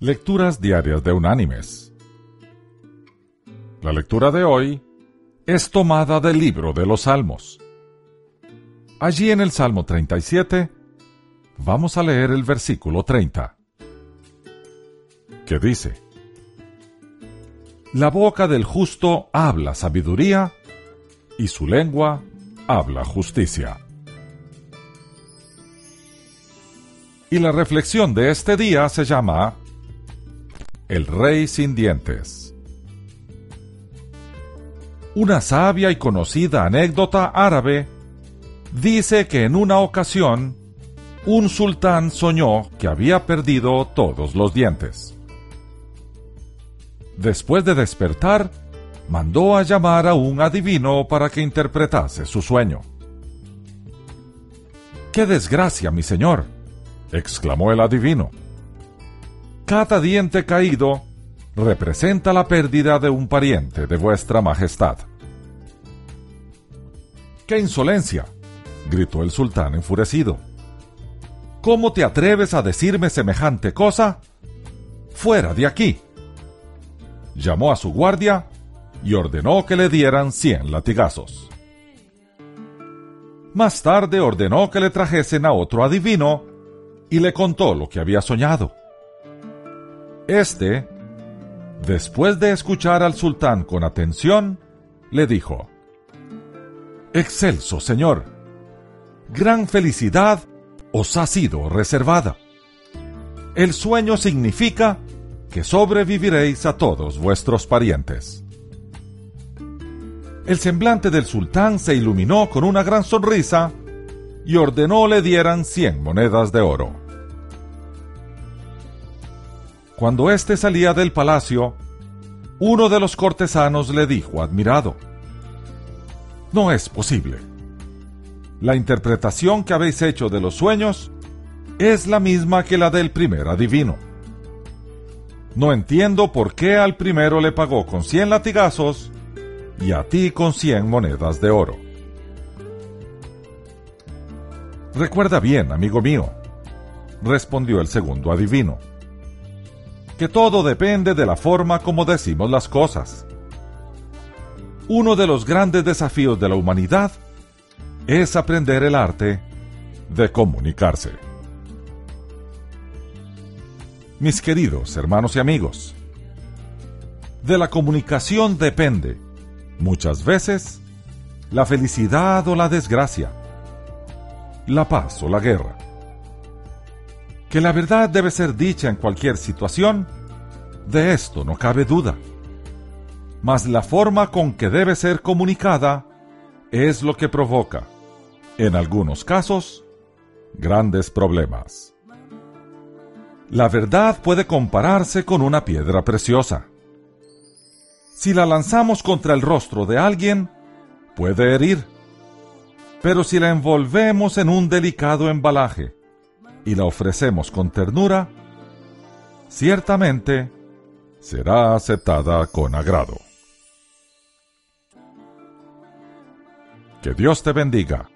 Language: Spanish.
Lecturas Diarias de Unánimes. La lectura de hoy es tomada del libro de los Salmos. Allí en el Salmo 37 vamos a leer el versículo 30, que dice, La boca del justo habla sabiduría y su lengua habla justicia. Y la reflexión de este día se llama el rey sin dientes. Una sabia y conocida anécdota árabe dice que en una ocasión un sultán soñó que había perdido todos los dientes. Después de despertar, mandó a llamar a un adivino para que interpretase su sueño. ¡Qué desgracia, mi señor! exclamó el adivino cada diente caído representa la pérdida de un pariente de vuestra majestad. ¡Qué insolencia! gritó el sultán enfurecido. ¿Cómo te atreves a decirme semejante cosa? Fuera de aquí. Llamó a su guardia y ordenó que le dieran cien latigazos. Más tarde ordenó que le trajesen a otro adivino y le contó lo que había soñado. Este, después de escuchar al sultán con atención, le dijo, Excelso, señor, gran felicidad os ha sido reservada. El sueño significa que sobreviviréis a todos vuestros parientes. El semblante del sultán se iluminó con una gran sonrisa y ordenó le dieran cien monedas de oro. Cuando éste salía del palacio, uno de los cortesanos le dijo admirado, No es posible. La interpretación que habéis hecho de los sueños es la misma que la del primer adivino. No entiendo por qué al primero le pagó con cien latigazos y a ti con cien monedas de oro. Recuerda bien, amigo mío, respondió el segundo adivino que todo depende de la forma como decimos las cosas. Uno de los grandes desafíos de la humanidad es aprender el arte de comunicarse. Mis queridos hermanos y amigos, de la comunicación depende, muchas veces, la felicidad o la desgracia, la paz o la guerra que la verdad debe ser dicha en cualquier situación, de esto no cabe duda. Mas la forma con que debe ser comunicada es lo que provoca, en algunos casos, grandes problemas. La verdad puede compararse con una piedra preciosa. Si la lanzamos contra el rostro de alguien, puede herir. Pero si la envolvemos en un delicado embalaje, y la ofrecemos con ternura, ciertamente será aceptada con agrado. Que Dios te bendiga.